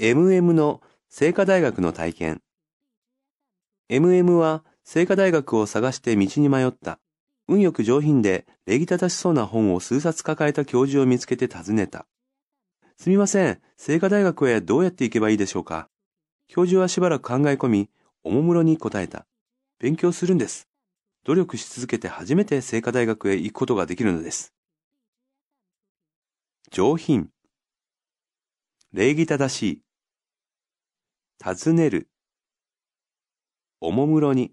MM の聖火大学の体験。MM は聖火大学を探して道に迷った。運よく上品で礼儀正しそうな本を数冊抱えた教授を見つけて尋ねた。すみません、聖火大学へどうやって行けばいいでしょうか？教授はしばらく考え込み、おもむろに答えた。勉強するんです。努力し続けて初めて聖火大学へ行くことができるのです。上品。礼儀正しい。尋ねる。おもむろに。